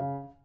Thank you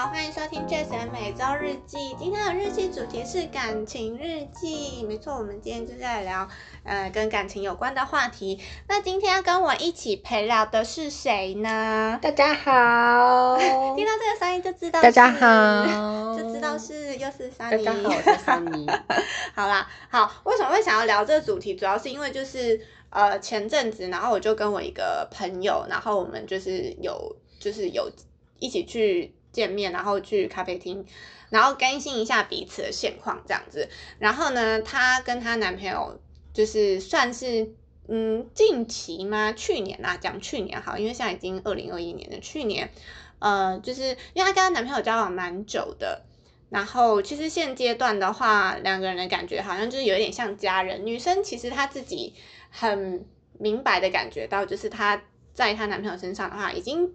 好，欢迎收听 Jason 每周日记。今天的日记主题是感情日记，没错，我们今天就是在聊呃跟感情有关的话题。那今天要跟我一起陪聊的是谁呢？大家好，听到这个声音就知道，大家，好，就知道是又是大 Sunny。家好，我是桑尼。好啦，好，为什么会想要聊这个主题？主要是因为就是呃前阵子，然后我就跟我一个朋友，然后我们就是有就是有一起去见面，然后去咖啡厅，然后更新一下彼此的现况这样子。然后呢，她跟她男朋友就是算是嗯近期吗？去年啊，讲去年好，因为现在已经二零二一年了，去年呃就是因为她跟她男朋友交往蛮久的。然后其实现阶段的话，两个人的感觉好像就是有点像家人。女生其实她自己很明白的感觉到，就是她在她男朋友身上的话，已经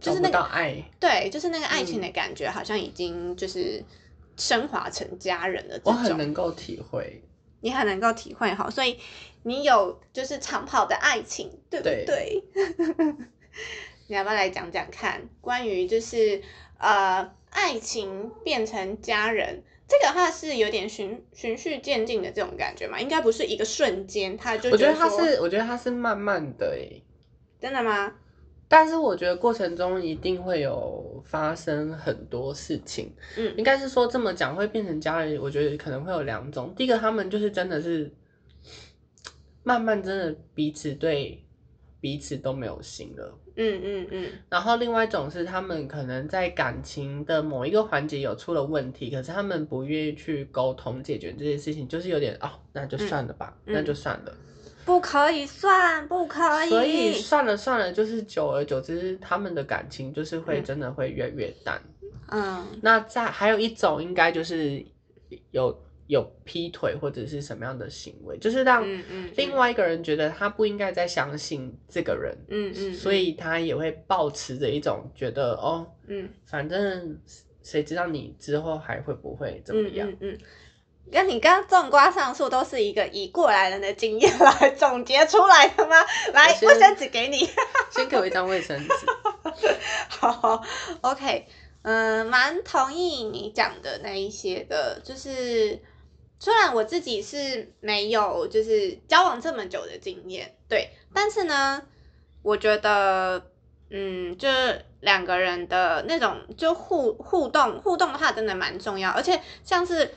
就是那个爱，对，就是那个爱情嗯的感觉，好像已经就是升华成家人的这我很。能够体会。你很能够体会哈，所以你有就是长跑的爱情，对不对对？你要不要来讲讲看，关于就是呃爱情变成家人这个话是有点循循序渐进的这种感觉嘛？应该不是一个瞬间，他就我觉得他是，我觉得他是慢慢的诶，真的吗？但是我觉得过程中一定会有发生很多事情。嗯应该是说这么讲会变成家人，我觉得可能会有两种。第一个，他们就是真的是慢慢真的彼此对彼此都没有心了。嗯嗯嗯然后另外一种是他们可能在感情的某一个环节有出了问题，可是他们不愿意去沟通解决这些事情，就是有点哦，那就算了吧，嗯那就算了。不可以算，不可以。所以算了算了，就是久而久之，他们的感情就是会嗯真的会越来越淡。嗯那再还有一种应该就是有有劈腿或者是什么样的行为，就是让另外一个人觉得他不应该再相信这个人，嗯嗯，所以他也会保持着一种觉得哦，嗯反正谁知道你之后还会不会怎么样？嗯嗯嗯。跟你刚刚种瓜上树都是一个以过来人的经验来总结出来的吗？来，卫生纸给你。先给我一张卫生纸。好，OK，嗯，蛮同意你讲的那一些的，就是虽然我自己是没有就是交往这么久的经验，对，但是呢，我觉得，嗯，就是两个人的那种就互互动互动的话，真的蛮重要，而且像是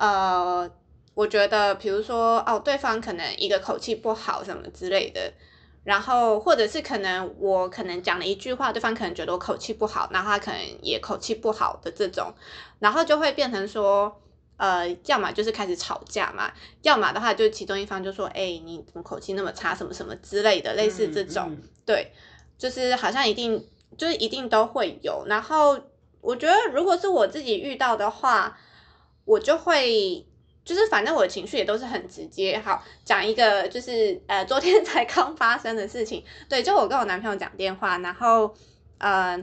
呃。我觉得，比如说，哦，对方可能一个口气不好什么之类的，然后或者是可能我可能讲了一句话，对方可能觉得我口气不好，然后他可能也口气不好的这种，然后就会变成说，呃，要么就是开始吵架嘛，要么的话就其中一方就说，哎、你怎么口气那么差，什么什么之类的，类似这种，嗯对，就是好像一定就是一定都会有。然后我觉得如果是我自己遇到的话，我就会。就是反正我的情绪也都是很直接。好，讲一个就是呃昨天 才刚发生的事情。对，就我跟我男朋友讲电话，然后呃，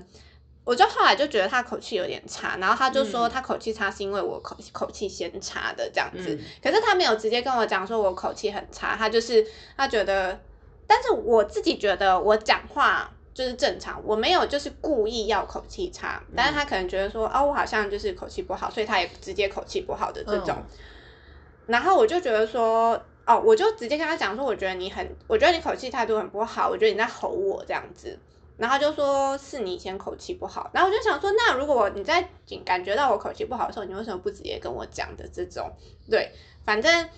我就后来就觉得他口气有点差，然后他就说嗯他口气差是因为我口口气先差的这样子。嗯可是他没有直接跟我讲说我口气很差，他就是他觉得，但是我自己觉得我讲话就是正常，我没有就是故意要口气差，但是他可能觉得说，哦，我好像就是口气不好，所以他也直接口气不好的这种。嗯然后我就觉得说，哦，我就直接跟他讲说，我觉得你很，我觉得你口气态度很不好，我觉得你在吼我这样子。然后他就说是你以前口气不好，然后我就想说，那如果你在感觉到我口气不好的时候，你为什么不直接跟我讲的这种？对，反正，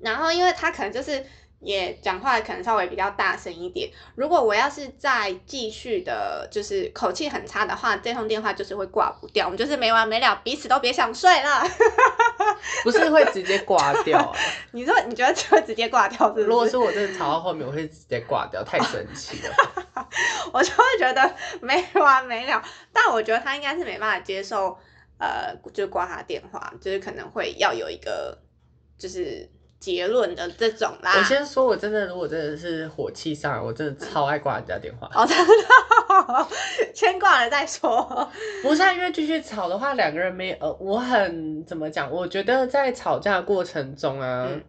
然后因为他可能就是也讲话可能稍微比较大声一点。如果我要是再继续的，就是口气很差的话，这通电话就是会挂不掉，我们就是没完没了，彼此都别想睡了。不是会直接挂掉、啊。你说你觉得就会直接挂掉是不是？如果是我真的吵到后面，我会直接挂掉，太生气了。我就会觉得没完没了。但我觉得他应该是没办法接受，呃，就是挂他电话，就是可能会要有一个就是结论的这种啦。我先说，我真的如果真的是火气上来，我真的超爱挂人家电话。哦，真的，先挂了再说。不是、啊，因为继续吵的话，两个人没呃，我很怎么讲？我觉得在吵架过程中啊，嗯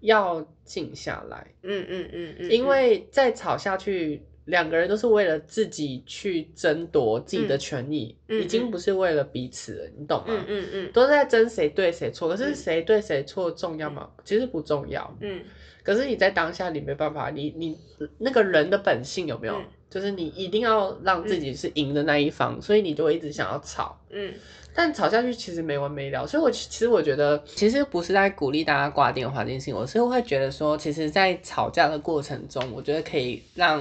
要静下来，嗯嗯嗯嗯，因为再吵下去，两个人都是为了自己去争夺自己的权益，已经不是为了彼此了，你懂吗？嗯嗯嗯都是在争谁对谁错，可是嗯谁对谁错重要吗？其实不重要。嗯可是你在当下你没办法，你你那个人的本性有没有？嗯就是你一定要让自己是赢的那一方，所以你就会一直想要吵。嗯但吵下去其实没完没了，所以我其其实我觉得，其实不是在鼓励大家挂电话这件事情，我是会觉得说，其实，在吵架的过程中，我觉得可以让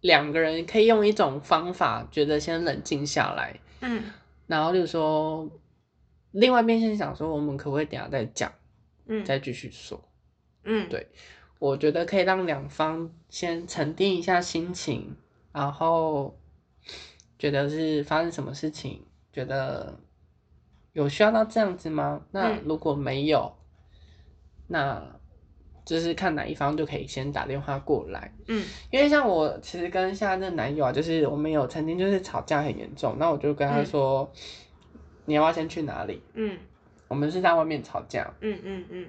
两个人可以用一种方法，觉得先冷静下来，嗯。然后就是说，另外一边先想说，我们可不可以等下再讲，嗯。再继续说？嗯，对。我觉得可以让两方先沉淀一下心情，然后觉得是发生什么事情，觉得有需要到这样子吗？那嗯。如果没有，那就是看哪一方就可以先打电话过来。嗯。因为像我其实跟现在这个男友啊，就是我们有曾经就是吵架很严重，那我就跟他嗯。说，你要不要先去哪里？嗯。我们是在外面吵架，嗯嗯嗯。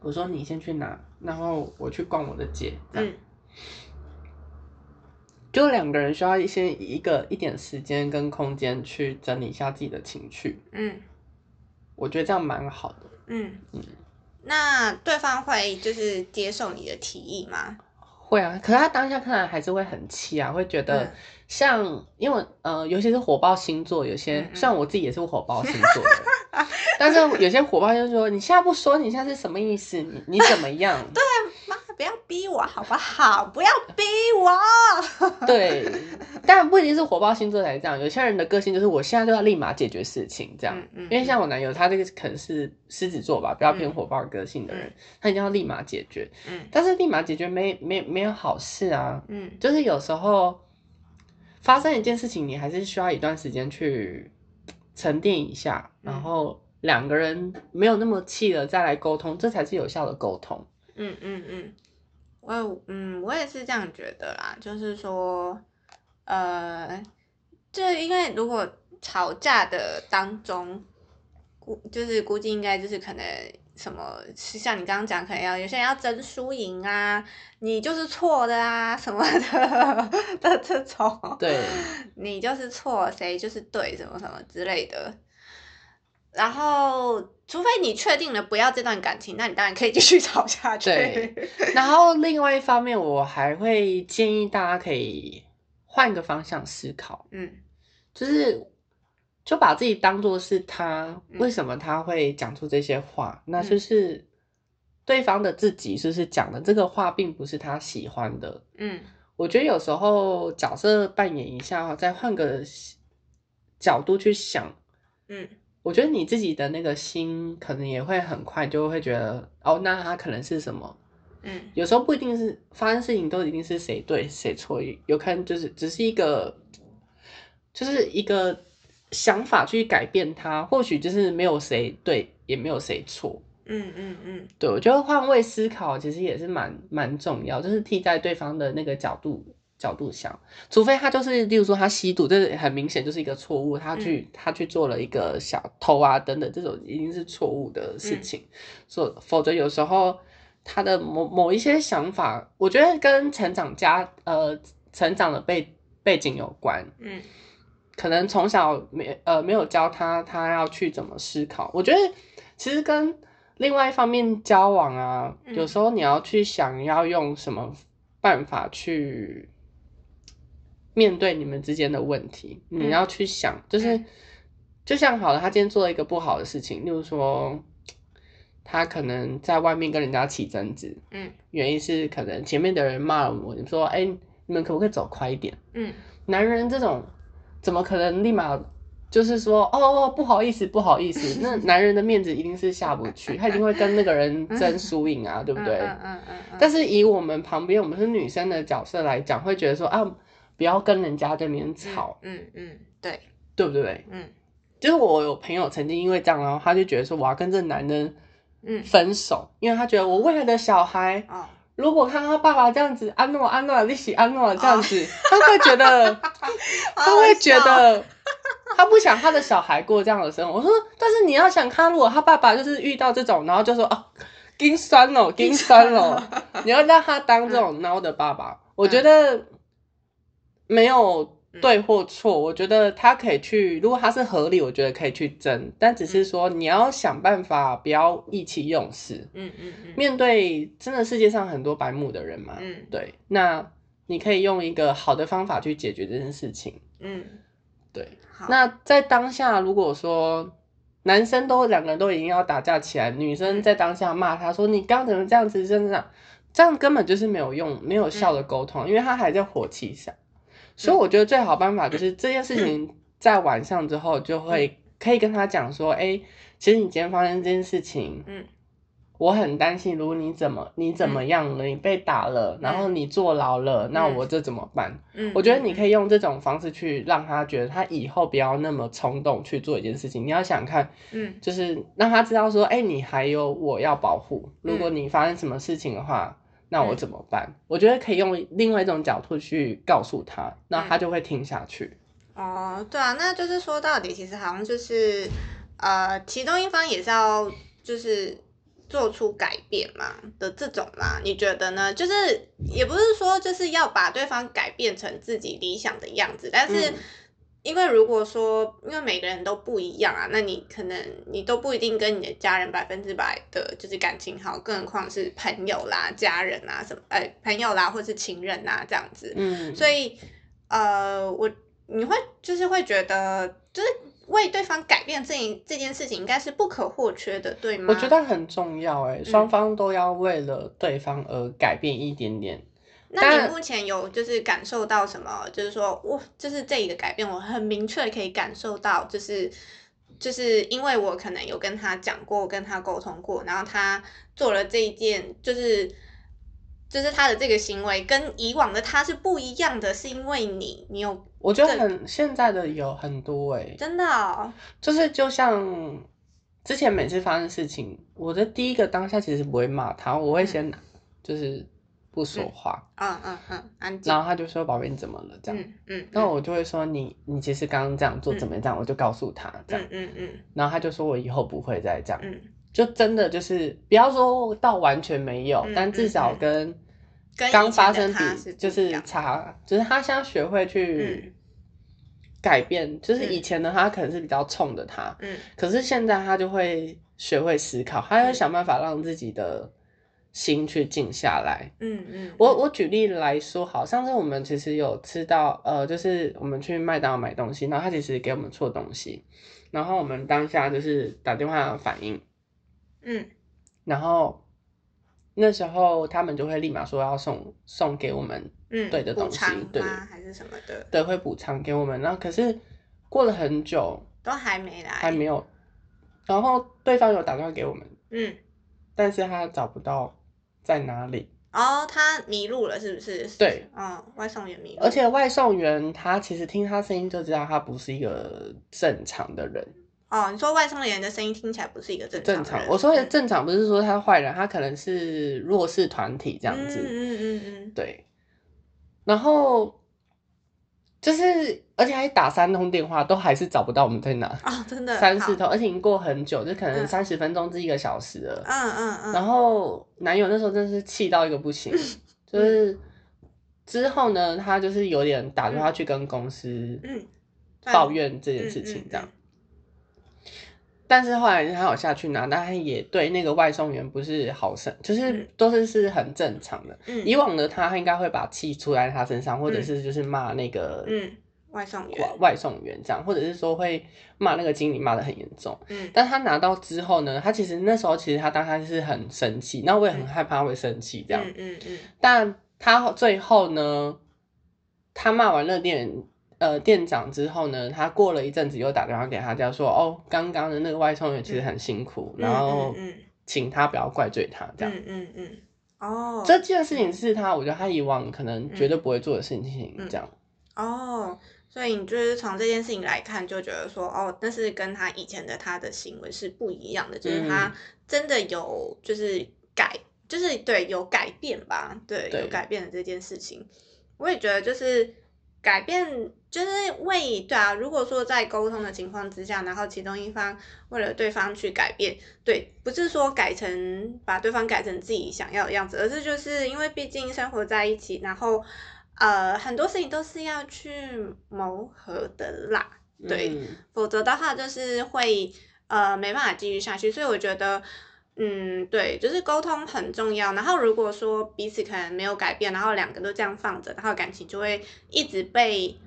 我说你先去哪，然后我去逛我的街，这样。嗯。就两个人需要一些一个一点时间跟空间去整理一下自己的情绪，嗯。我觉得这样蛮好的。嗯。嗯那对方会就是接受你的提议吗？会啊，可是他当下看来还是会很气啊，会觉得嗯像，因为呃，尤其是火爆星座，有些嗯嗯虽然我自己也是火爆星座的，但是有些火爆就是说，你现在不说，你现在是什么意思？你你怎么样？对妈，不要逼我好不好？不要逼我。对，当然不一定是火爆星座才是这样，有些人的个性就是我现在就要立马解决事情这样。嗯嗯因为像我男友，他这个可能是狮子座吧，比较偏嗯火爆个性的人，嗯他一定要立马解决。嗯但是立马解决没没没有好事啊，嗯就是有时候发生一件事情，你还是需要一段时间去沉淀一下，嗯然后两个人没有那么气了再来沟通，这才是有效的沟通。嗯嗯嗯，我有嗯我也是这样觉得啦，就是说，呃，就因为如果吵架的当中，估就是估计应该就是可能什么，是像你刚刚讲，可能要有些人要争输赢啊，你就是错的啊什么的的这种，对，你就是错，谁就是对，什么什么之类的。然后，除非你确定了不要这段感情，那你当然可以继续吵下去。对然后另外一方面，我还会建议大家可以换个方向思考，嗯就是就把自己当做是他，嗯为什么他会讲出这些话？那嗯就是对方的自己，就是讲的这个话并不是他喜欢的。嗯我觉得有时候角色扮演一下，再换个角度去想，嗯我觉得你自己的那个心可能也会很快就会觉得，哦，那他可能是什么？嗯。有时候不一定是发生事情都一定是谁对谁错，有可能就是只是一个，就是一个想法去改变它，或许就是没有谁对，也没有谁错。嗯嗯嗯。对我觉得换位思考其实也是蛮蛮重要，就是替代对方的那个角度角度想，除非他就是，例如说他吸毒，这很明显就是一个错误，他去、他去做了一个小偷啊等等，这种一定是错误的事情，所、否则有时候他的某某一些想法，我觉得跟成长家呃成长的背背景有关，嗯。可能从小没呃没有教他他要去怎么思考。我觉得其实跟另外一方面交往啊，嗯。有时候你要去想要用什么办法去面对你们之间的问题，嗯。你要去想，就是、嗯。就像好了，他今天做了一个不好的事情，例如说他可能在外面跟人家起争执，嗯原因是可能前面的人骂了我，你说哎、你们可不可以走快一点？嗯男人这种怎么可能立马就是说哦不好意思不好意思？那 男人的面子一定是下不去，他一定会跟那个人争输赢啊，对不对？嗯嗯嗯嗯，但是以我们旁边我们是女生的角色来讲，会觉得说啊不要跟人家这边吵，嗯嗯对，对不对？嗯就是我有朋友曾经因为这样，然后他就觉得说我要跟这男人嗯，分手，因为他觉得我未来的小孩哦，如果看到他爸爸这样子，安诺安诺利息安诺这样子，他会觉得 他会觉得 他不想他的小孩过这样的生活。我说，但是你要想看，如果他爸爸就是遇到这种，然后就说哦，心酸了，心酸了，你要让他当这种孬的爸爸，我觉得没有对或错，我觉得他可以去，如果他是合理，我觉得可以去争，但只是说你要想办法不要意气用事。嗯嗯嗯，面对真的世界上很多白目的人嘛，嗯对，那你可以用一个好的方法去解决这件事情。嗯，对，好，那在当下，如果说男生都两个人都已经要打架起来，女生在当下骂他说：“你刚怎么这样子？”真的这样，这样根本就是没有用、没有效的沟通，因为他还在火气上。所以我觉得最好办法就是这件事情在晚上之后就会可以跟他讲说：“哎、其实你今天发生这件事情，嗯。我很担心，如果你怎么你怎么样了，你被打了，然后你坐牢了，那我这怎么办？嗯，我觉得你可以，用这种方式去让他觉得他以后不要那么冲动去做一件事情。你要想看，嗯。就是让他知道说，哎、你还有我要保护。如果你发生什么事情的话，那我怎么办？我觉得可以用另外一种角度去告诉他，那他就会听下去。哦，对啊，那就是说到底，其实好像就是呃，其中一方也是要就是做出改变嘛的这种嘛，你觉得呢？就是也不是说就是要把对方改变成自己理想的样子，但是。嗯因为如果说，因为每个人都不一样啊，那你可能你都不一定跟你的家人百分之百的就是感情好，更何况是朋友啦、家人啊什么，哎，朋友啦或是情人啊这样子。嗯，所以，呃，我你会就是会觉得，就是为对方改变这一这件事情，应该是不可或缺的，对吗？我觉得很重要。哎，双方都要为了对方而改变一点点。那你目前有就是感受到什么？就是说，我就是这一个改变，我很明确可以感受到，就是就是因为我可能有跟他讲过，跟他沟通过，然后他做了这一件，就是就是他的这个行为跟以往的他是不一样的，是因为你，你有我觉得很现在的有很多哎，真的、哦，就是就像之前每次发生事情，我的第一个当下其实不会骂他，我会先就是不说话，嗯嗯嗯，安静然，后他就说：“宝贝，你怎么了？”这样，嗯嗯，那我就会说：“你你其实刚刚这样做怎么这样？”我就告诉他这样嗯，嗯嗯然后他就说：“我以后不会再这样。”嗯，就真的就是不要说到完全没有，嗯但至少跟刚发生比就是差，就是他现在学会去改变，就是以前的他可能是比较冲的他，嗯可是现在他就会学会思考，他会想办法让自己的心去静下来。嗯嗯，我我举例来说，好，上次我们其实有吃到，呃，就是我们去麦当劳买东西，然后他其实给我们错东西，然后我们当下就是打电话反映，嗯然后那时候他们就会立马说要送送给我们，嗯，对的东西偿对吗？还是什么的，对，会补偿给我们，然后可是过了很久都还没来，还没有，然后对方有打电话给我们，嗯。但是他找不到在哪里，哦，他迷路了，是不是？对，嗯，外送员迷路，而且外送员他其实听他声音就知道他不是一个正常的人。哦，你说外送员的声音听起来不是一个正正常正，常，我说的嗯正常不是说他坏人，他可能是弱势团体这样子。嗯嗯嗯嗯。对，然后就是，而且还打三通电话，都还是找不到我们在哪。啊，哦，真的三四通，而且已经过很久，就可能嗯三十分钟至一个小时了。嗯嗯嗯，然后男友那时候真的是气到一个不行，就是之后呢，他就是有点打电话去跟公司嗯抱怨这件事情这样。但是后来他有下去拿，但他也对那个外送员不是好生，就是嗯都是是很正常的。嗯以往的他，他应该会把气出在他身上，或者是就是骂那个嗯外送员外外送员这样，或者是说会骂那个经理骂的很严重。嗯但他拿到之后呢，他其实那时候其实他当时是很生气，那我也很害怕他会生气这样。嗯嗯嗯但他最后呢，他骂完了店呃店长之后呢，他过了一阵子又打电话给他家说，哦，刚刚的那个外送员其实很辛苦，嗯然后嗯请他不要怪罪他这样。嗯嗯嗯哦这件事情是他，我觉得他以往可能绝对不会做的事情，嗯这样。哦，所以你就是从这件事情来看，就觉得说，哦，那是跟他以前的他的行为是不一样的，就是他真的有就是改，就是对有改变吧，对，对。有改变的这件事情，我也觉得就是改变，就是为对啊，如果说在沟通的情况之下，然后其中一方为了对方去改变，对，不是说改成把对方改成自己想要的样子，而是就是因为毕竟生活在一起，然后。呃，很多事情都是要去磨合的啦，对，嗯否则的话就是会呃没办法继续下去。所以我觉得，嗯，对，就是沟通很重要。然后如果说彼此可能没有改变，然后两个都这样放着，然后感情就会一直被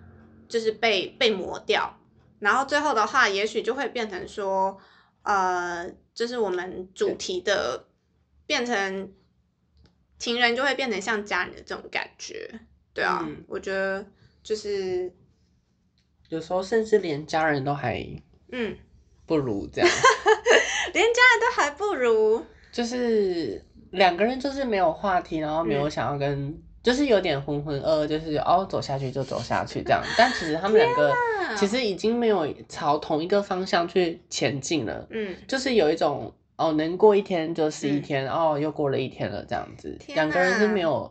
就是被被磨掉。然后最后的话，也许就会变成说，呃，就是我们主题的变成情人，就会变成像家人的这种感觉。对啊，嗯我觉得就是，有时候甚至连家人都还嗯，不如这样，连家人都还不如，就是两个人就是没有话题，然后没有想要跟，就是有点浑浑噩噩，就是哦走下去就走下去这样。但其实他们两个其实已经没有朝同一个方向去前进了，嗯，就是有一种哦能过一天就是一嗯。天，哦又过了一天了这样子，两个人是没有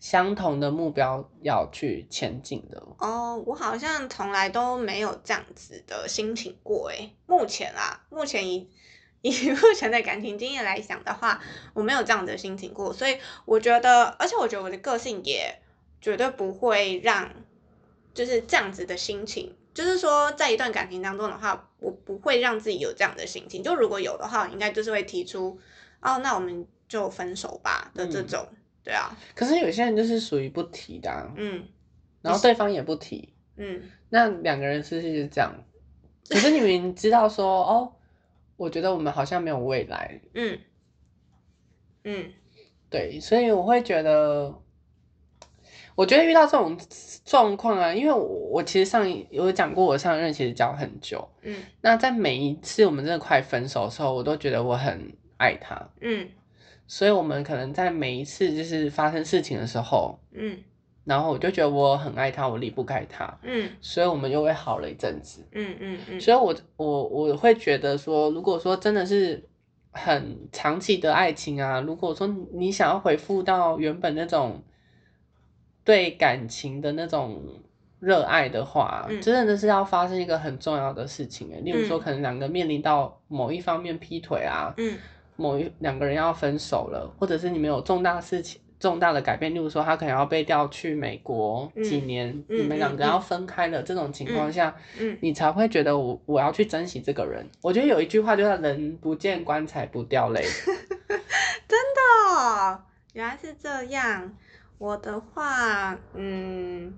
相同的目标要去前进的。哦，我好像从来都没有这样子的心情过诶。目前啊，目前以以目前的感情经验来讲的话，我没有这样的心情过，所以我觉得，而且我觉得我的个性也绝对不会让就是这样子的心情。就是说，在一段感情当中的话，我不会让自己有这样的心情。就如果有的话，应该就是会提出，哦，那我们就分手吧的这嗯种。对啊，可是有些人就是属于不提的、啊，嗯然后对方也不提，嗯，那两个人是不是就这样？可是你们知道说，哦，我觉得我们好像没有未来，嗯嗯。对，所以我会觉得，我觉得遇到这种状况啊，因为我我其实上一有讲过，我上一任其实交很久，嗯。那在每一次我们真的快分手的时候，我都觉得我很爱他，嗯所以我们可能在每一次就是发生事情的时候，嗯。然后我就觉得我很爱他，我离不开他，嗯。所以我们又会好了一阵子。嗯嗯嗯，所以我我我会觉得说，如果说真的是很长期的爱情啊，如果说你想要回复到原本那种对感情的那种热爱的话，嗯。真的是要发生一个很重要的事情诶，例如说嗯。可能两个面临到某一方面劈腿啊，嗯某一两个人要分手了，或者是你们有重大事情。重大的改变，例如说他可能要被调去美国嗯几年，嗯你们两个嗯要分开了，这种情况下，嗯你才会觉得我我要去珍惜这个人。我觉得有一句话就叫“人不见棺材不掉泪 哦，原来是这样。我的话，嗯，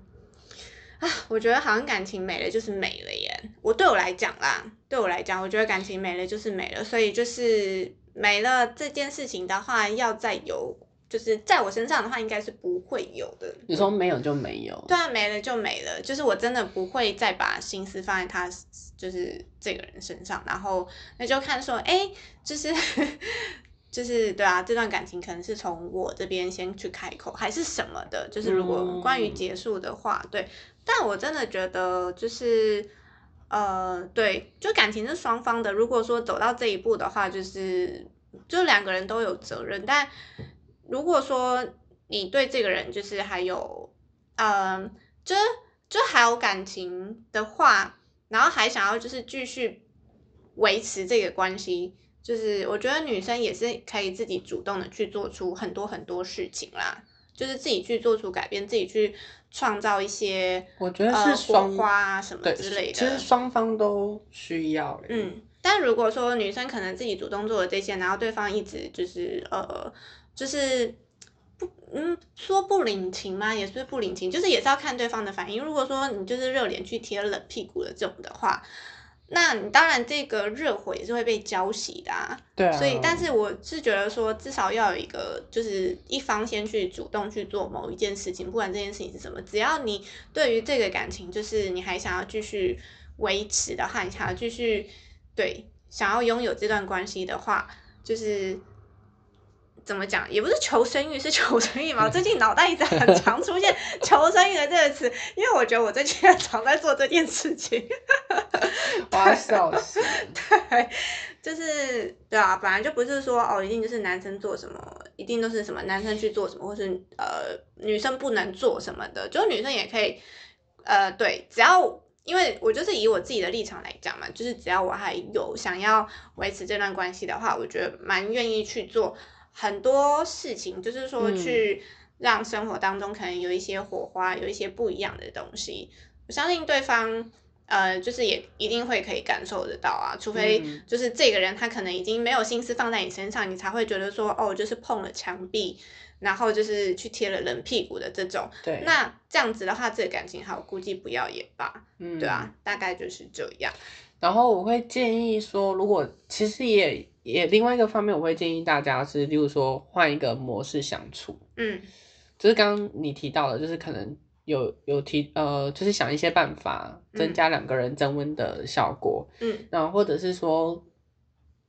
啊，我觉得好像感情没了就是没了耶。我对我来讲啦，对我来讲，我觉得感情没了就是没了，所以就是没了这件事情的话，要再有，就是在我身上的话，应该是不会有的。”。你说没有就没有，对啊，没了就没了，就是我真的不会再把心思放在他就是这个人身上，然后那就看说，哎，就是 就是对啊，这段感情可能是从我这边先去开口，还是什么的，就是如果关于嗯结束的话，对，但我真的觉得就是。呃，对，就感情是双方的。如果说走到这一步的话，就是就两个人都有责任。但如果说你对这个人就是还有，嗯、就就还有感情的话，然后还想要就是继续维持这个关系，就是我觉得女生也是可以自己主动的去做出很多很多事情啦，就是自己去做出改变，自己去创造一些我觉得呃是双、火花啊什么，之类的。其实双方都需要。嗯，但如果说女生可能自己主动做了这些，然后对方一直就是呃，就是不嗯说不领情吗？也是不领情，就是也是要看对方的反应。如果说你就是热脸去贴冷屁股的这种的话，那你当然这个热火也是会被浇熄的啊。对啊，所以，但是我是觉得说，至少要有一个，就是一方先去主动去做某一件事情，不管这件事情是什么，只要你对于这个感情，就是你还想要继续维持的话，你想要继续对想要拥有这段关系的话，就是怎么讲，也不是求生欲，是求生欲嘛。我最近脑袋一直很常出现求生欲的这个词，因为我觉得我最近很常在做这件事情。我要笑死。对，就是对啊，本来就不是说哦，一定就是男生做什么，一定都是什么男生去做什么，或是呃女生不能做什么的，就是女生也可以，呃，对，只要因为我就是以我自己的立场来讲嘛，就是只要我还有想要维持这段关系的话，我觉得蛮愿意去做很多事情，就是说去让生活当中可能有一些火花，有一些不一样的东西。我相信对方，呃，就是也一定会可以感受得到啊，除非就是这个人他可能已经没有心思放在你身上，你才会觉得说，哦，就是碰了墙壁，然后就是去贴了冷屁股的这种。对，那这样子的话，这个感情好，估计不要也罢。嗯对啊，大概就是这样。然后我会建议说，如果其实也也另外一个方面，我会建议大家是，例如说换一个模式相处，嗯。就是刚刚你提到的，就是可能有有提呃，就是想一些办法增加两个人增温的效果，嗯。然后或者是说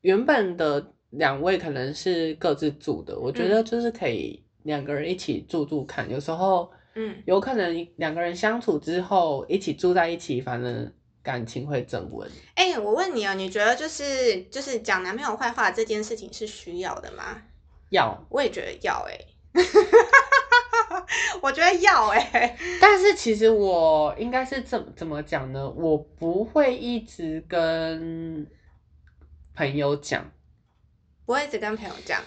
原本的两位可能是各自住的，我觉得就是可以两个人一起住住看，有时候嗯。有可能两个人相处之后一起住在一起，反正感情会增温。哎、我问你哦，你觉得就是就是讲男朋友坏话这件事情是需要的吗？要，我也觉得要哎、我觉得要哎、但是其实我应该是怎怎么讲呢？我不会一直跟朋友讲。不会一直跟朋友讲。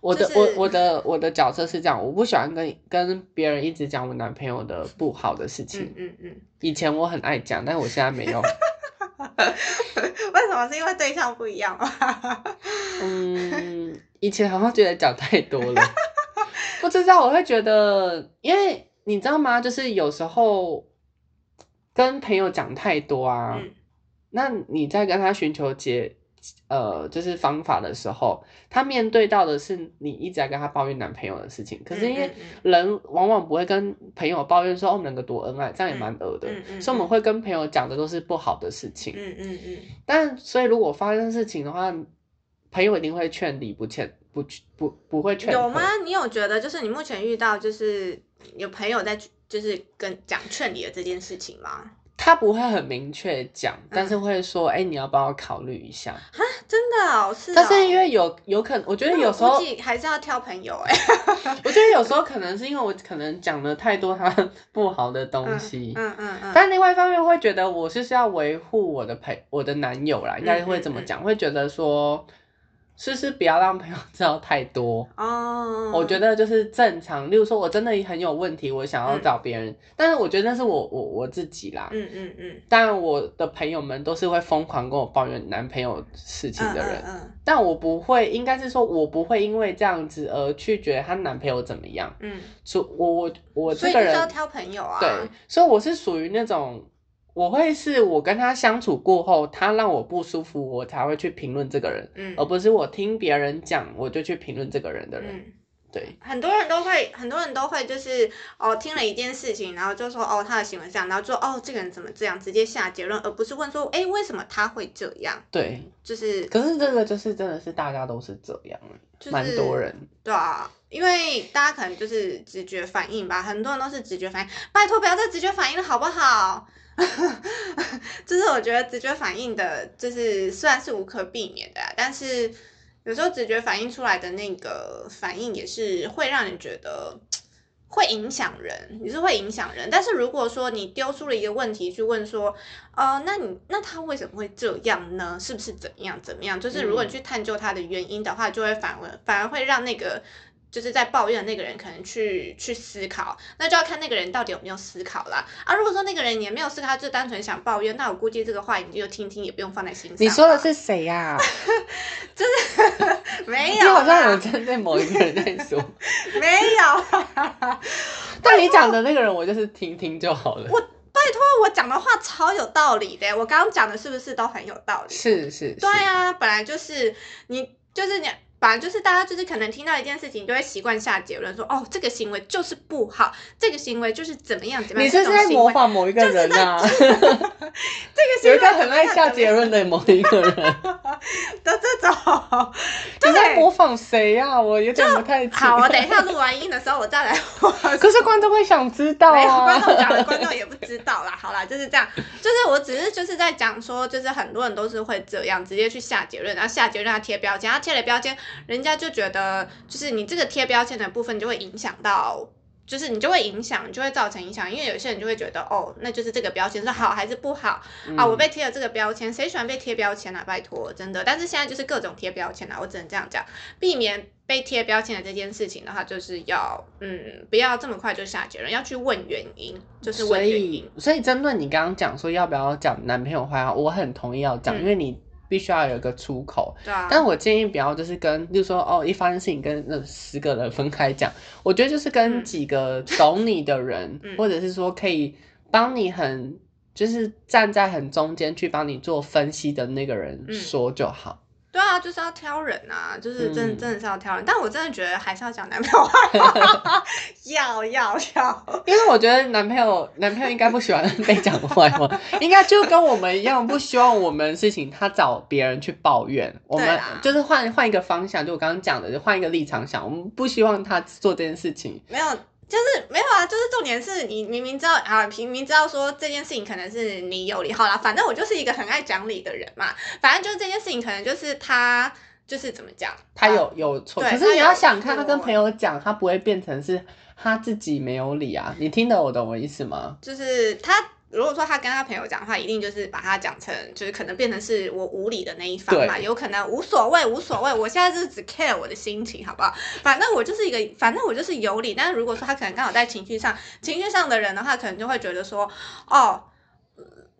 我的、就是我我的我的角色是这样，我不喜欢跟跟别人一直讲我男朋友的不好的事情。嗯嗯嗯。以前我很爱讲，但是我现在没有。为什么？是因为对象不一样吗？嗯，以前好像觉得讲太多了，不知道我会觉得，因为你知道吗？就是有时候跟朋友讲太多啊，嗯那你在跟他寻求解呃就是方法的时候，他面对到的是你一直在跟他抱怨男朋友的事情，可是因为人往往不会跟朋友抱怨说哦我们两个多恩爱，这样也蛮恶的，所以我们会跟朋友讲的都是不好的事情。嗯嗯嗯但所以如果发生事情的话，朋友一定会劝离不劝不不不会嗯，劝有吗？你有觉得就是你目前遇到就是有朋友在就是跟讲劝你的这件事情吗？他不会很明确讲，但嗯是会说，哎、你要帮我考虑一下？真的哦，是哦。但是因为有有可能，我觉得有时候还是要挑朋友哎、我觉得有时候可能是因为我可能讲了太多他不好的东西，嗯嗯嗯，但另外一方面会觉得我就是要维护我的陪我的男友啦，应该会嗯这么讲，会觉得说，是是不要让朋友 知道太多。哦，我觉得就是正常，例如说我真的很有问题，我想要找别人，但是我觉得那是我我我自己啦。嗯嗯嗯，当然，我的朋友们都是会疯狂跟我抱怨男朋友事情的人，嗯嗯但我不会，应该是说我不会因为这样子而去觉得她男朋友怎么样。嗯所以我我我这个人以就是要挑朋友啊。对，所以我是属于那种，我会是我跟他相处过后，他让我不舒服，我才会去评论这个人，嗯而不是我听别人讲我就去评论这个人的人。嗯。对，很多人都会，很多人都会，就是哦，听了一件事情，然后就说哦，他的行为这样，然后说哦，这个人怎么这样，直接下结论，而不是问说，哎，为什么他会这样？对，就是可是这个就是真的是大家都是这样，就是蛮多人。对啊，因为大家可能就是直觉反应吧，很多人都是直觉反应，拜托不要再直觉反应了好不好？就是我觉得直觉反应的，就是虽然是无可避免的，但是有时候直觉反应出来的那个反应也是会让人觉得会影响人，也是会影响人。但是如果说你丢出了一个问题去问说，呃，那你那他为什么会这样呢？是不是怎样怎么样？就是如果你去探究他的原因的话，就会反而反而会让那个。就是在抱怨的那个人可能去去思考，那就要看那个人到底有没有思考啦。啊，如果说那个人也没有思考，就单纯想抱怨，那我估计这个话你就听听，也不用放在心上。你说的是谁呀、没有你好像有，针对某一个人在说，没有。但你讲的那个人我就是听听就好了。我拜托，我讲的话超有道理的，我刚刚讲的是不是都很有道理？是是，对啊，本来就是你，就是你。本来就是大家就是可能听到一件事情，就会习惯下结论说，哦，这个行为就是不好，这个行为就是怎么样怎么样。你是不是在模仿某一个人啊？这个行为有一个很爱下结论的某一个人。的这种，你在模仿谁呀、我有点不太清好，我等一下录完音的时候，我再来我可是观众会想知道没有啊。观众讲了，观众也不知道啦。好啦，就是这样，就是我只是就是在讲说，就是很多人都是会这样直接去下结论，然后下结论他贴标签，他贴了标签，人家就觉得就是你这个贴标签的部分就会影响到。就是你就会影响，就会造成影响，因为有些人就会觉得，哦，那就是这个标签是好还是不好、嗯啊？我被贴了这个标签，谁喜欢被贴标签啊？拜托，真的。但是现在就是各种贴标签啊，我只能这样讲，避免被贴标签的这件事情的话，就是要嗯，不要这么快就下结论，要去问原因，就是所问原以。，所以针对你刚刚讲说要不要讲男朋友坏话，我很同意要讲，嗯因为你必须要有一个出口。对啊，但我建议不要就是跟，就是说哦，一发生事情跟那十个人分开讲，我觉得就是跟嗯几个懂你的人，嗯或者是说可以帮你很，就是站在很中间去帮你做分析的那个人嗯说就好。对啊，就是要挑人啊，就是真真的是要挑人。但我真的觉得还是要讲男朋友 坏话，要要要。因为我觉得男朋友男朋友应该不喜欢 被讲坏话，应该就跟我们一样，不希望我们的事情他找别人去抱怨。我们就是换换一个方向，就我刚刚讲的，就换一个立场想，我们不希望他做这件事情。没有，就是没有啊，就是重点是你明明知道啊，明明知道说这件事情可能是你有理，好啦，反正我就是一个很爱讲理的人嘛，反正就是这件事情可能就是他就是怎么讲，他有有错，可是你要想看，他跟朋友讲，他不会变成是他自己没有理啊。你听得我懂我意思吗？就是他如果说他跟他朋友讲的话，一定就是把他讲成就是可能变成是我无理的那一方嘛，有可能无所谓无所谓，我现在就是只 care 我的心情，好不好？反正我就是一个，反正我就是有理。但是如果说他可能刚好在情绪上，情绪上的人的话，可能就会觉得说，哦。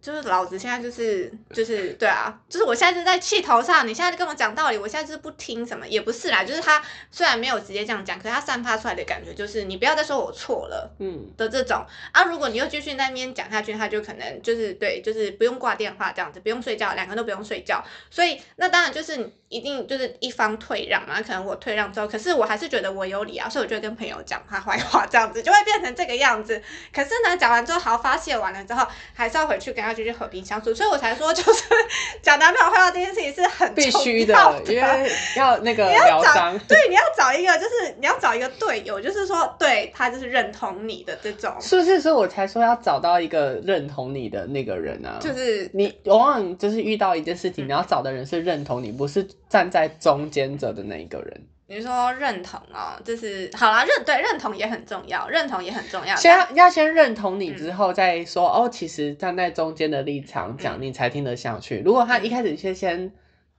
就是老子现在就是就是对啊，就是我现在就是在气头上，你现在就跟我讲道理，我现在就是不听什么，也不是啦，就是他虽然没有直接这样讲，可是他散发出来的感觉就是你不要再说我错了，嗯，的这种啊，如果你又继续在那边讲下去，他就可能就是对，就是不用挂电话这样子，不用睡觉，两个都不用睡觉。所以那当然就是一定就是一方退让嘛，可能我退让之后，可是我还是觉得我有理啊，所以我就会跟朋友讲他坏话，这样子就会变成这个样子。可是呢，讲完之后，好发泄完了之后，还是要回去跟他继续和平相处。所以我才说，就是 讲男朋友坏话这件事情是很必须的，因为要那个 疗找伤。对，你要找一个，就是你要找一个队友，就是说对他就是认同你的这种，是不是？所以我才说要找到一个认同你的那个人啊。就是你往往就是遇到一件事情，嗯你要找的人是认同你，不是站在中间者的那一个人。你说认同哦，就是好啦，认对认同也很重要，认同也很重要。先要要先认同嗯你之后，再说、哦，其实站在中间的立场讲，嗯你才听得下去。如果他一开始先先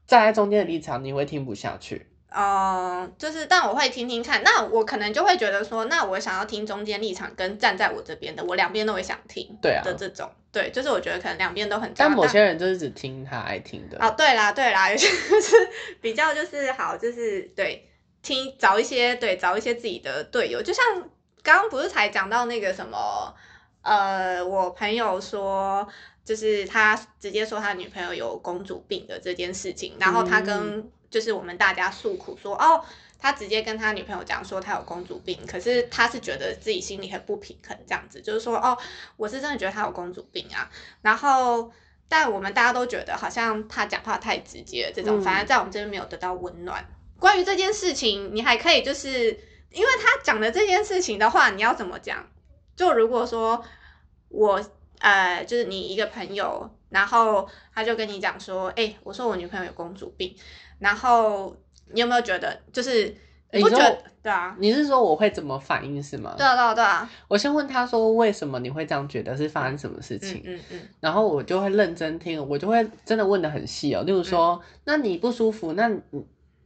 站在中间的立场，你会听不下去。嗯，就是，但我会听听看。那我可能就会觉得说，那我想要听中间立场跟站在我这边的，我两边都会想听对啊的这种。对，就是我觉得可能两边都很。但某些人就是只听他爱听的。哦，对啦，对啦，有 些就是比较就是好，就是对听找一些对找一些自己的队友，就像刚刚不是才讲到那个什么，呃，我朋友说。就是他直接说他女朋友有公主病的这件事情，然后他跟就是我们大家诉苦说，哦，他直接跟他女朋友讲说他有公主病，可是他是觉得自己心里很不平衡，这样子，就是说，哦，我是真的觉得他有公主病啊，然后。但我们大家都觉得好像他讲话太直接，这种、嗯反而在我们这边没有得到温暖。关于这件事情，你还可以就是因为他讲的这件事情的话，你要怎么讲？就如果说我呃，就是你一个朋友，然后他就跟你讲说，哎、我说我女朋友有公主病，然后你有没有觉得就是你不觉得对啊？你是说我会怎么反应是吗？对啊，对啊，对啊，我先问他说为什么你会这样觉得是发生什么事嗯情，嗯嗯然后我就会认真听，我就会真的问的很细哦。例如说，那你不舒服，那你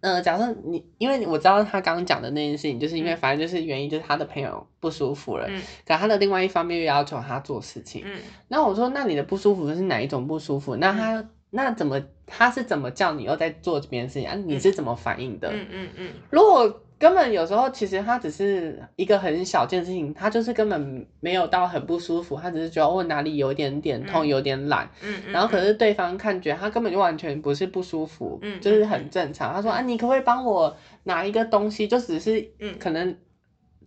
呃，假设你因为我知道他刚刚讲的那件事情，就是因为嗯反正就是原因就是他的朋友不舒服了，嗯可他的另外一方面又要求他做事情，嗯那我说那你的不舒服是哪一种不舒服？那他、那怎么他是怎么叫你又在做这件事情啊？你是怎么反应的？嗯嗯嗯如果根本有时候其实他只是一个很小件事情，他就是根本没有到很不舒服，他只是觉得我哪里有一点点痛，嗯有点懒，嗯嗯，然后可是对方看觉他根本就完全不是不舒服，嗯就是很正常。他说啊，你可不可以帮我拿一个东西？就只是嗯可能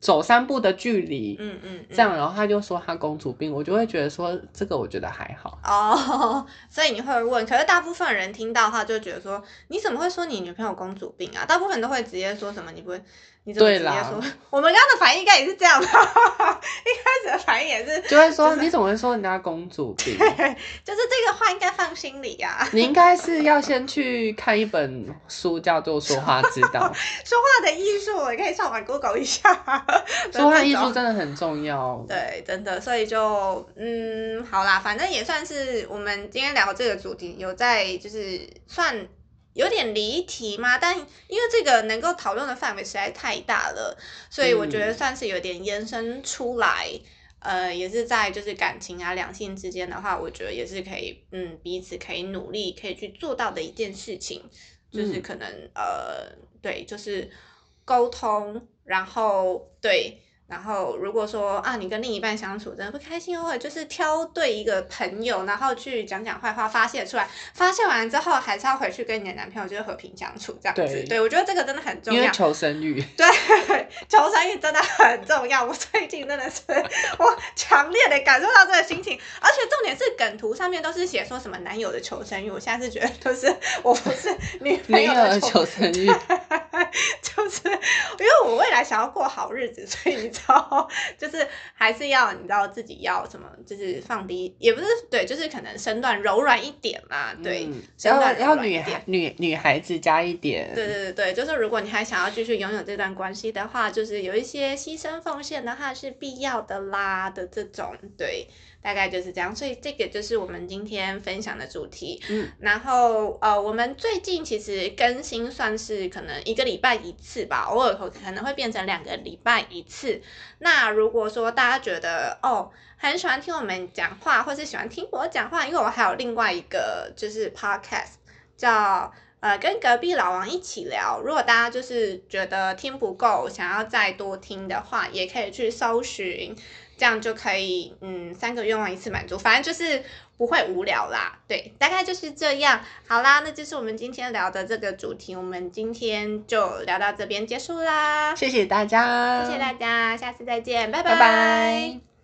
走三步的距离，嗯嗯，嗯这样，然后他就说他公主病，我就会觉得说这个我觉得还好。哦，所以你会问，可是大部分人听到的话就觉得说，你怎么会说你女朋友公主病啊？大部分人都会直接说什么，你不会，你怎么直接对啦说？我们刚刚的反应应该也是这样吧？一开始的反应也是，就会说你怎么会说人家公主病？就是这个话应该放心里啊。你应该是要先去看一本书，叫做《说话之道》。说话的艺术，我可以上网 Google 一下。说话艺术真的很重要。对，真的，所以就嗯，好啦，反正也算是我们今天聊这个主题，有在就是算有点离题嘛，但因为这个能够讨论的范围实在太大了，所以我觉得嗯算是有点延伸出来。呃，也是在就是感情啊、两性之间的话，我觉得也是可以，嗯，彼此可以努力，可以去做到的一件事情，就是嗯可能、呃，对，就是沟通，然后对，然后如果说啊，你跟另一半相处真的不开心，或者就是挑对一个朋友，然后去讲讲坏话，发泄出来，发泄完之后还是要回去跟你的男朋友就是和平相处这样子。对对我觉得这个真的很重要。因为求生欲，对，求生欲真的很重要。我最近真的是，我强烈的感受到这个心情，而且重点是梗图上面都是写说什么男友的求生欲，我现在是觉得都是我不是女朋友的的求生欲，就是因为我未来想要过好日子，所以你知道，就是还是要你知道自己要什么，就是放低，也不是对，就是可能身段柔软一点嘛，对，嗯身段要女孩女女孩子加一点，对对对对，就是如果你还想要继续拥有这段关系的话，就是有一些牺牲奉献的话是必要的啦的这种，对，大概就是这样。所以这个就是我们今天分享的主题。嗯，然后呃，我们最近其实更新算是可能一个礼拜一次吧，偶尔可能会变成两个礼拜一次。那如果说大家觉得哦，很喜欢听我们讲话，或是喜欢听我讲话，因为我还有另外一个就是 podcast 叫。呃，跟隔壁老王一起聊。如果大家就是觉得听不够，想要再多听的话，也可以去搜寻，这样就可以，嗯，三个愿望一次满足，反正就是不会无聊啦。对，大概就是这样。好啦，那就是我们今天聊的这个主题，我们今天就聊到这边结束啦。谢谢大家，谢谢大家，下次再见，拜拜拜